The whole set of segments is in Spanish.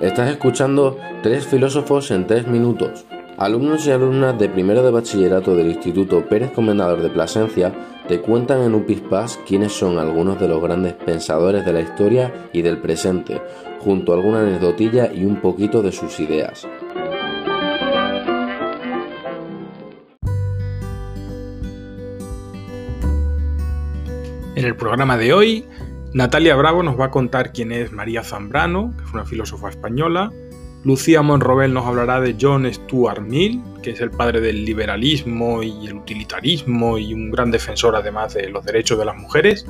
Estás escuchando Tres filósofos en tres minutos. Alumnos y alumnas de primero de bachillerato del Instituto Pérez Comendador de Plasencia te cuentan en un quiénes son algunos de los grandes pensadores de la historia y del presente, junto a alguna anecdotilla y un poquito de sus ideas. En el programa de hoy Natalia Bravo nos va a contar quién es María Zambrano, que fue una filósofa española. Lucía Monrobel nos hablará de John Stuart Mill, que es el padre del liberalismo y el utilitarismo y un gran defensor además de los derechos de las mujeres.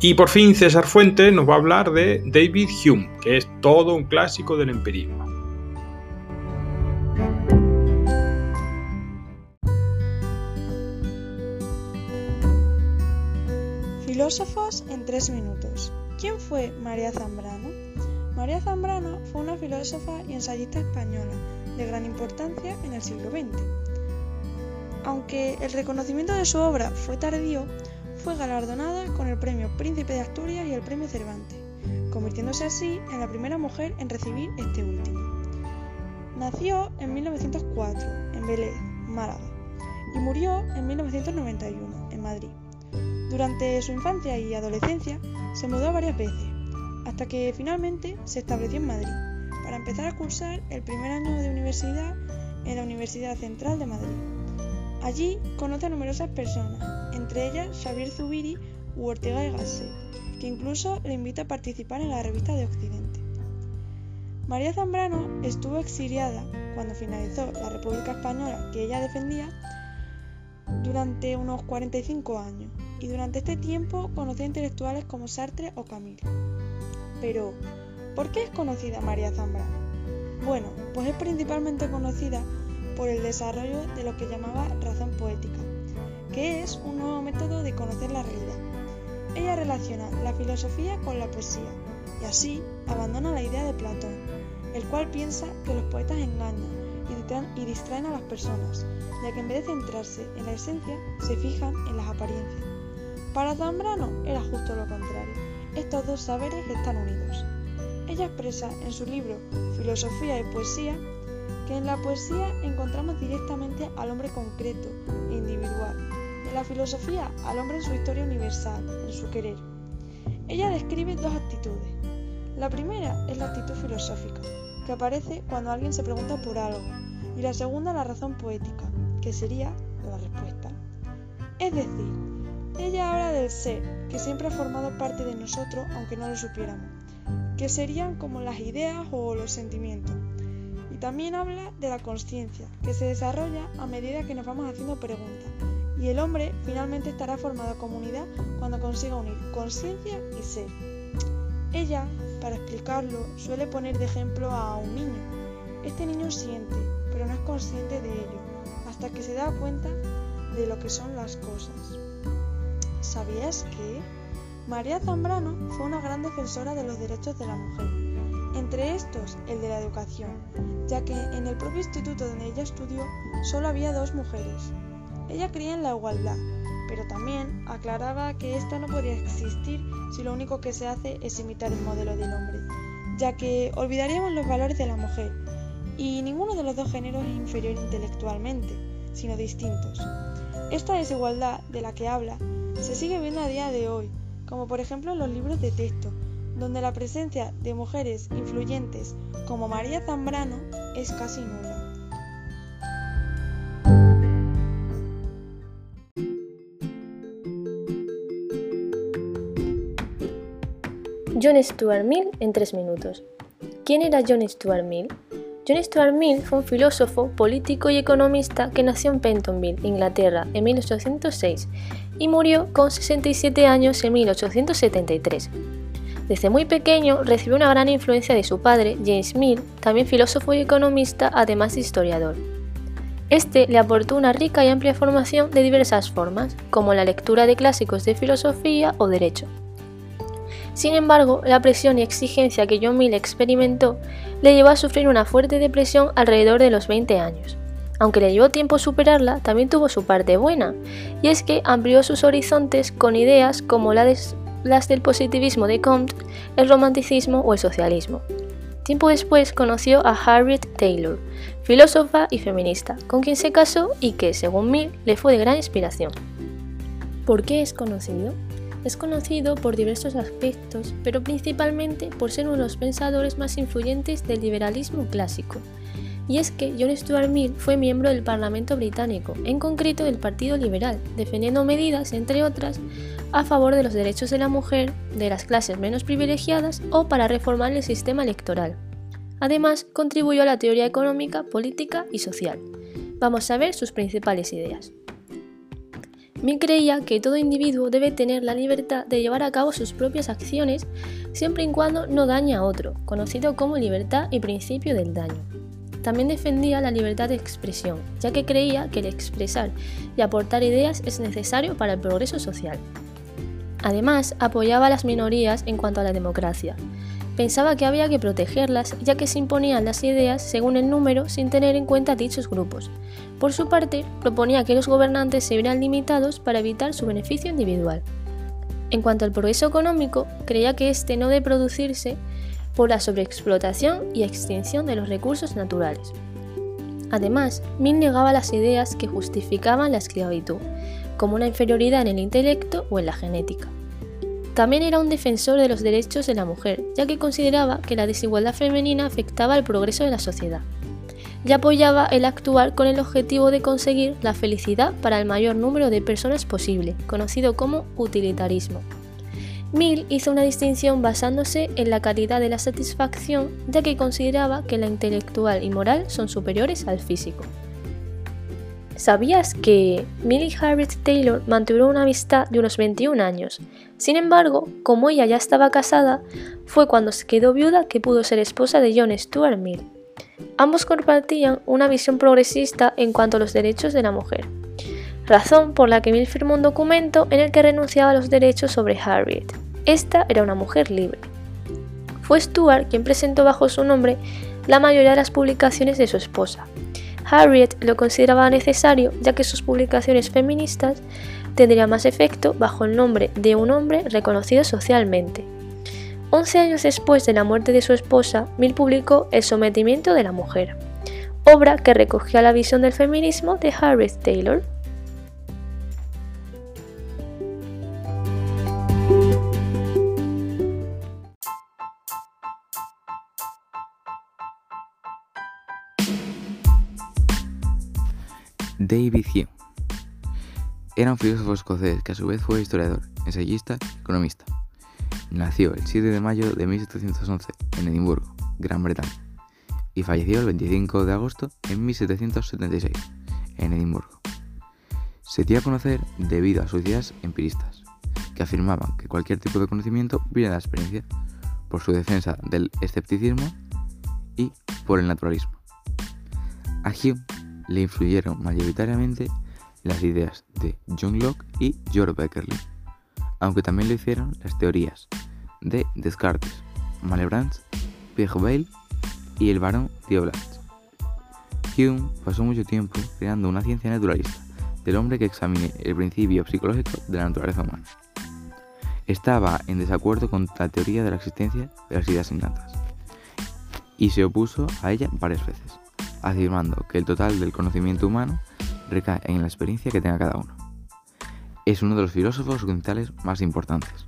Y por fin César Fuente nos va a hablar de David Hume, que es todo un clásico del empirismo. Filósofos en tres minutos. ¿Quién fue María Zambrano? María Zambrano fue una filósofa y ensayista española de gran importancia en el siglo XX. Aunque el reconocimiento de su obra fue tardío, fue galardonada con el Premio Príncipe de Asturias y el Premio Cervantes, convirtiéndose así en la primera mujer en recibir este último. Nació en 1904 en Vélez, Málaga, y murió en 1991 en Madrid. Durante su infancia y adolescencia se mudó varias veces, hasta que finalmente se estableció en Madrid, para empezar a cursar el primer año de universidad en la Universidad Central de Madrid. Allí conoce a numerosas personas, entre ellas Xavier Zubiri u Ortega y Gasset, que incluso le invita a participar en la revista de Occidente. María Zambrano estuvo exiliada cuando finalizó la República Española que ella defendía durante unos 45 años y durante este tiempo conoció intelectuales como Sartre o Camille. Pero, ¿por qué es conocida María Zambrano? Bueno, pues es principalmente conocida por el desarrollo de lo que llamaba razón poética, que es un nuevo método de conocer la realidad. Ella relaciona la filosofía con la poesía y así abandona la idea de Platón, el cual piensa que los poetas engañan y distraen a las personas, ya que en vez de centrarse en la esencia, se fijan en las apariencias. Para Zambrano era justo lo contrario. Estos dos saberes están unidos. Ella expresa en su libro Filosofía y Poesía que en la poesía encontramos directamente al hombre concreto e individual, en la filosofía al hombre en su historia universal, en su querer. Ella describe dos actitudes. La primera es la actitud filosófica, que aparece cuando alguien se pregunta por algo, y la segunda la razón poética, que sería la respuesta. Es decir, ella habla del ser, que siempre ha formado parte de nosotros aunque no lo supiéramos, que serían como las ideas o los sentimientos. Y también habla de la conciencia, que se desarrolla a medida que nos vamos haciendo preguntas. Y el hombre finalmente estará formado como unidad cuando consiga unir conciencia y ser. Ella, para explicarlo, suele poner de ejemplo a un niño. Este niño siente, pero no es consciente de ello, hasta que se da cuenta de lo que son las cosas. ¿Sabías que? María Zambrano fue una gran defensora de los derechos de la mujer, entre estos el de la educación, ya que en el propio instituto donde ella estudió solo había dos mujeres. Ella creía en la igualdad, pero también aclaraba que esta no podía existir si lo único que se hace es imitar el modelo del hombre, ya que olvidaríamos los valores de la mujer, y ninguno de los dos géneros es inferior intelectualmente, sino distintos. Esta desigualdad de la que habla se sigue viendo a día de hoy, como por ejemplo en los libros de texto, donde la presencia de mujeres influyentes como María Zambrano es casi nula. John Stuart Mill en tres minutos. ¿Quién era John Stuart Mill? John Stuart Mill fue un filósofo, político y economista que nació en Pentonville, Inglaterra, en 1806 y murió con 67 años en 1873. Desde muy pequeño recibió una gran influencia de su padre, James Mill, también filósofo y economista, además de historiador. Este le aportó una rica y amplia formación de diversas formas, como la lectura de clásicos de filosofía o derecho. Sin embargo, la presión y exigencia que John Mill experimentó le llevó a sufrir una fuerte depresión alrededor de los 20 años. Aunque le llevó tiempo superarla, también tuvo su parte buena, y es que amplió sus horizontes con ideas como las del positivismo de Comte, el romanticismo o el socialismo. Tiempo después conoció a Harriet Taylor, filósofa y feminista, con quien se casó y que, según Mill, le fue de gran inspiración. ¿Por qué es conocido? Es conocido por diversos aspectos, pero principalmente por ser uno de los pensadores más influyentes del liberalismo clásico. Y es que John Stuart Mill fue miembro del Parlamento británico, en concreto del Partido Liberal, defendiendo medidas, entre otras, a favor de los derechos de la mujer, de las clases menos privilegiadas o para reformar el sistema electoral. Además, contribuyó a la teoría económica, política y social. Vamos a ver sus principales ideas. Mill creía que todo individuo debe tener la libertad de llevar a cabo sus propias acciones siempre y cuando no dañe a otro, conocido como libertad y principio del daño. También defendía la libertad de expresión, ya que creía que el expresar y aportar ideas es necesario para el progreso social. Además, apoyaba a las minorías en cuanto a la democracia. Pensaba que había que protegerlas, ya que se imponían las ideas según el número sin tener en cuenta dichos grupos. Por su parte, proponía que los gobernantes se vieran limitados para evitar su beneficio individual. En cuanto al progreso económico, creía que éste no debe producirse por la sobreexplotación y extinción de los recursos naturales. Además, Mill negaba las ideas que justificaban la esclavitud, como una inferioridad en el intelecto o en la genética. También era un defensor de los derechos de la mujer, ya que consideraba que la desigualdad femenina afectaba al progreso de la sociedad. Y apoyaba el actuar con el objetivo de conseguir la felicidad para el mayor número de personas posible, conocido como utilitarismo. Mill hizo una distinción basándose en la calidad de la satisfacción, ya que consideraba que la intelectual y moral son superiores al físico. ¿Sabías que Millie Harriet Taylor mantuvieron una amistad de unos 21 años? Sin embargo, como ella ya estaba casada, fue cuando se quedó viuda que pudo ser esposa de John Stuart Mill. Ambos compartían una visión progresista en cuanto a los derechos de la mujer, razón por la que Mill firmó un documento en el que renunciaba a los derechos sobre Harriet. Esta era una mujer libre. Fue Stuart quien presentó bajo su nombre la mayoría de las publicaciones de su esposa, Harriet lo consideraba necesario ya que sus publicaciones feministas tendrían más efecto bajo el nombre de un hombre reconocido socialmente. Once años después de la muerte de su esposa, Mill publicó El sometimiento de la mujer, obra que recogía la visión del feminismo de Harriet Taylor. David Hume. Era un filósofo escocés que a su vez fue historiador, ensayista y economista. Nació el 7 de mayo de 1711 en Edimburgo, Gran Bretaña, y falleció el 25 de agosto de 1776 en Edimburgo. Se dio a conocer debido a sus ideas empiristas, que afirmaban que cualquier tipo de conocimiento viene de la experiencia, por su defensa del escepticismo y por el naturalismo. A Hume le influyeron mayoritariamente las ideas de John Locke y George Beckerley, aunque también lo hicieron las teorías de Descartes, Malebranche, Bayle y el barón Theobald. Hume pasó mucho tiempo creando una ciencia naturalista del hombre que examine el principio psicológico de la naturaleza humana. Estaba en desacuerdo con la teoría de la existencia de las ideas innatas y se opuso a ella varias veces afirmando que el total del conocimiento humano recae en la experiencia que tenga cada uno. Es uno de los filósofos occidentales más importantes.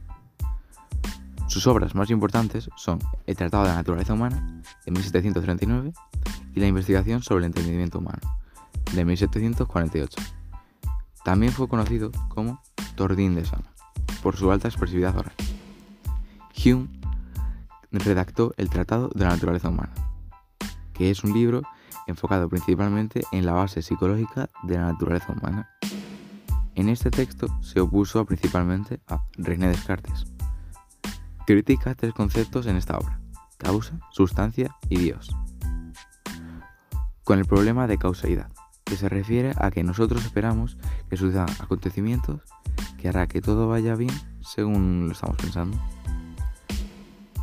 Sus obras más importantes son El Tratado de la Naturaleza Humana, de 1739, y La Investigación sobre el Entendimiento Humano, de 1748. También fue conocido como Tordín de Sama, por su alta expresividad oral. Hume redactó El Tratado de la Naturaleza Humana, que es un libro enfocado principalmente en la base psicológica de la naturaleza humana. En este texto se opuso principalmente a René Descartes. Critica tres conceptos en esta obra, causa, sustancia y Dios. Con el problema de causalidad, que se refiere a que nosotros esperamos que sucedan acontecimientos que hará que todo vaya bien según lo estamos pensando.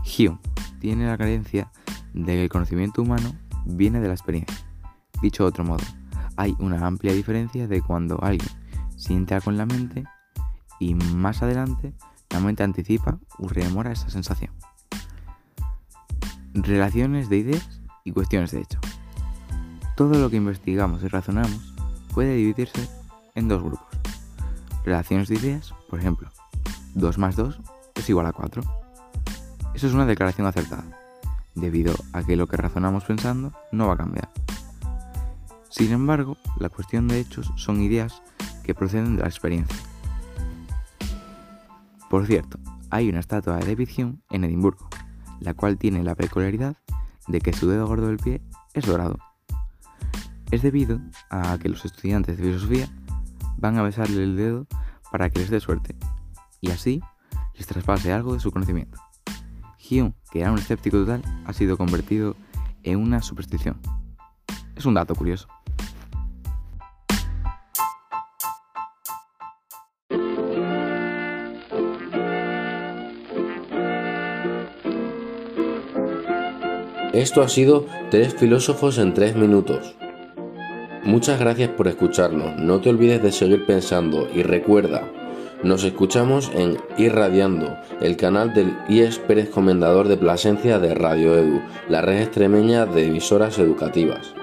Hume tiene la creencia de que el conocimiento humano viene de la experiencia. Dicho de otro modo, hay una amplia diferencia de cuando alguien siente algo en la mente y más adelante la mente anticipa o rememora esa sensación. Relaciones de ideas y cuestiones de hecho. Todo lo que investigamos y razonamos puede dividirse en dos grupos. Relaciones de ideas, por ejemplo, 2 más 2 es igual a 4. Eso es una declaración acertada, debido a que lo que razonamos pensando no va a cambiar. Sin embargo, la cuestión de hechos son ideas que proceden de la experiencia. Por cierto, hay una estatua de David Hume en Edimburgo, la cual tiene la peculiaridad de que su dedo gordo del pie es dorado. Es debido a que los estudiantes de filosofía van a besarle el dedo para que les dé suerte, y así les traspase algo de su conocimiento. Hume, que era un escéptico total, ha sido convertido en una superstición. Es un dato curioso. Esto ha sido Tres filósofos en tres minutos. Muchas gracias por escucharnos, no te olvides de seguir pensando y recuerda, nos escuchamos en Irradiando, el canal del IES Comendador de Plasencia de Radio Edu, la red extremeña de emisoras educativas.